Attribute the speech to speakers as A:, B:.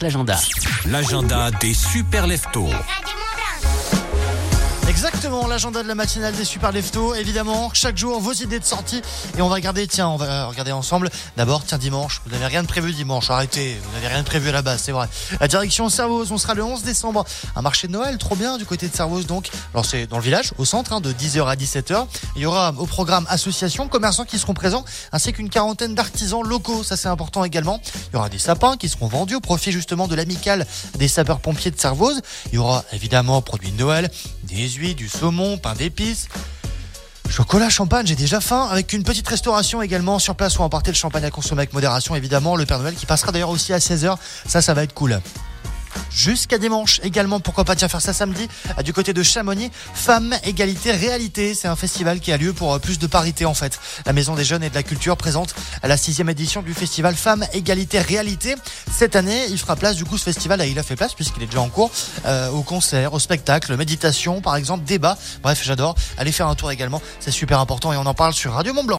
A: L'agenda.
B: L'agenda des super leftos.
C: Exactement, l'agenda de la matinale des Super Leftos. Évidemment, chaque jour, vos idées de sortie. Et on va regarder, tiens, on va regarder ensemble. D'abord, tiens, dimanche. Vous n'avez rien de prévu dimanche. Arrêtez. Vous n'avez rien de prévu à la base, c'est vrai. La direction Servoz, on sera le 11 décembre. Un marché de Noël, trop bien, du côté de Servoz, donc. Alors, c'est dans le village, au centre, hein, de 10h à 17h. Il y aura au programme associations, commerçants qui seront présents, ainsi qu'une quarantaine d'artisans locaux. Ça, c'est important également. Il y aura des sapins qui seront vendus au profit justement de l'amicale des sapeurs-pompiers de Servoz. Il y aura évidemment produits de Noël, des huiles, du saumon, pain d'épices. Chocolat, champagne, j'ai déjà faim. Avec une petite restauration également sur place où emporter le champagne à consommer avec modération, évidemment. Le Père Noël qui passera d'ailleurs aussi à 16h. Ça, ça va être cool jusqu'à dimanche également. Pourquoi pas tiens faire ça samedi du côté de Chamonix. Femmes, égalité, réalité. C'est un festival qui a lieu pour euh, plus de parité en fait. La Maison des Jeunes et de la Culture présente à la sixième édition du festival Femmes, égalité, réalité. Cette année, il fera place du coup ce festival. Il a fait place puisqu'il est déjà en cours euh, au concert, au spectacle, méditation par exemple, débat. Bref, j'adore. Allez faire un tour également. C'est super important et on en parle sur Radio Mont Blanc.